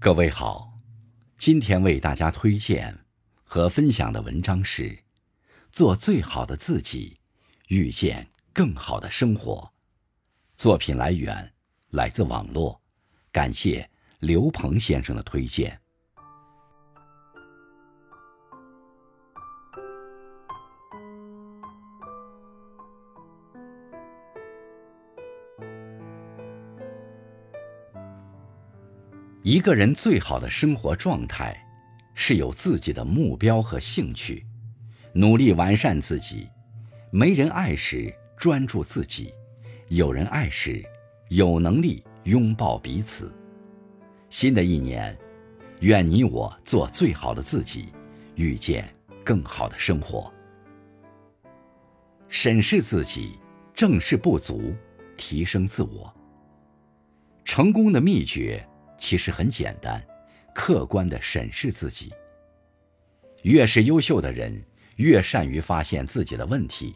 各位好，今天为大家推荐和分享的文章是《做最好的自己，遇见更好的生活》。作品来源来自网络，感谢刘鹏先生的推荐。一个人最好的生活状态，是有自己的目标和兴趣，努力完善自己。没人爱时专注自己，有人爱时有能力拥抱彼此。新的一年，愿你我做最好的自己，遇见更好的生活。审视自己，正视不足，提升自我。成功的秘诀。其实很简单，客观地审视自己。越是优秀的人，越善于发现自己的问题。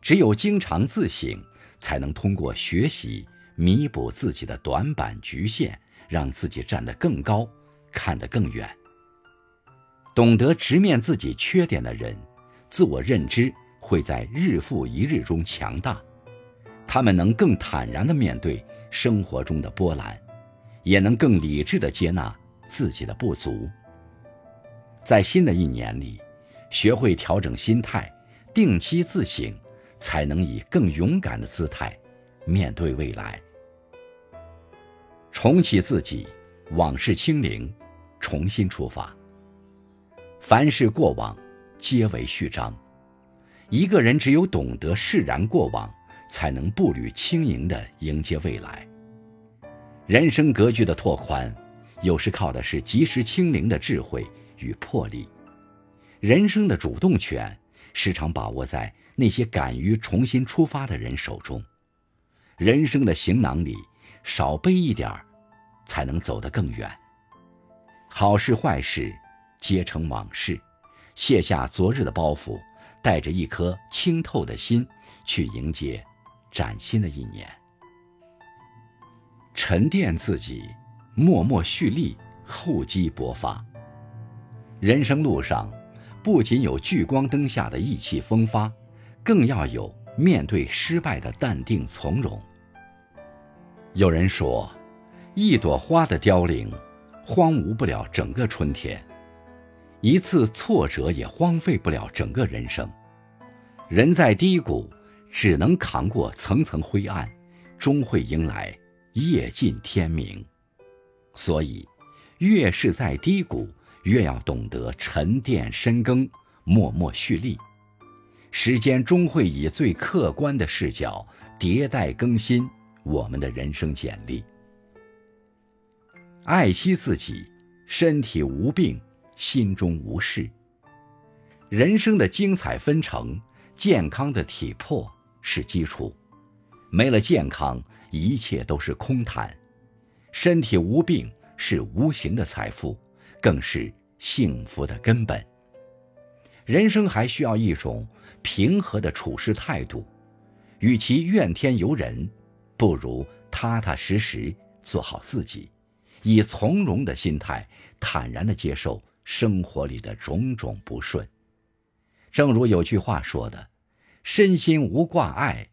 只有经常自省，才能通过学习弥补自己的短板局限，让自己站得更高，看得更远。懂得直面自己缺点的人，自我认知会在日复一日中强大。他们能更坦然地面对生活中的波澜。也能更理智地接纳自己的不足。在新的一年里，学会调整心态，定期自省，才能以更勇敢的姿态面对未来。重启自己，往事清零，重新出发。凡事过往，皆为序章。一个人只有懂得释然过往，才能步履轻盈地迎接未来。人生格局的拓宽，有时靠的是及时清零的智慧与魄力。人生的主动权，时常把握在那些敢于重新出发的人手中。人生的行囊里，少背一点儿，才能走得更远。好事坏事，皆成往事。卸下昨日的包袱，带着一颗清透的心，去迎接崭新的一年。沉淀自己，默默蓄力，厚积薄发。人生路上，不仅有聚光灯下的意气风发，更要有面对失败的淡定从容。有人说，一朵花的凋零，荒芜不了整个春天；一次挫折也荒废不了整个人生。人在低谷，只能扛过层层灰暗，终会迎来。夜尽天明，所以，越是在低谷，越要懂得沉淀深耕，默默蓄力。时间终会以最客观的视角迭代更新我们的人生简历。爱惜自己，身体无病，心中无事。人生的精彩纷呈，健康的体魄是基础，没了健康。一切都是空谈，身体无病是无形的财富，更是幸福的根本。人生还需要一种平和的处事态度，与其怨天尤人，不如踏踏实实做好自己，以从容的心态坦然地接受生活里的种种不顺。正如有句话说的：“身心无挂碍，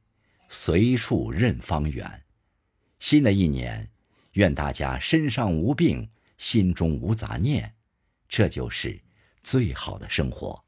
随处任方圆。”新的一年，愿大家身上无病，心中无杂念，这就是最好的生活。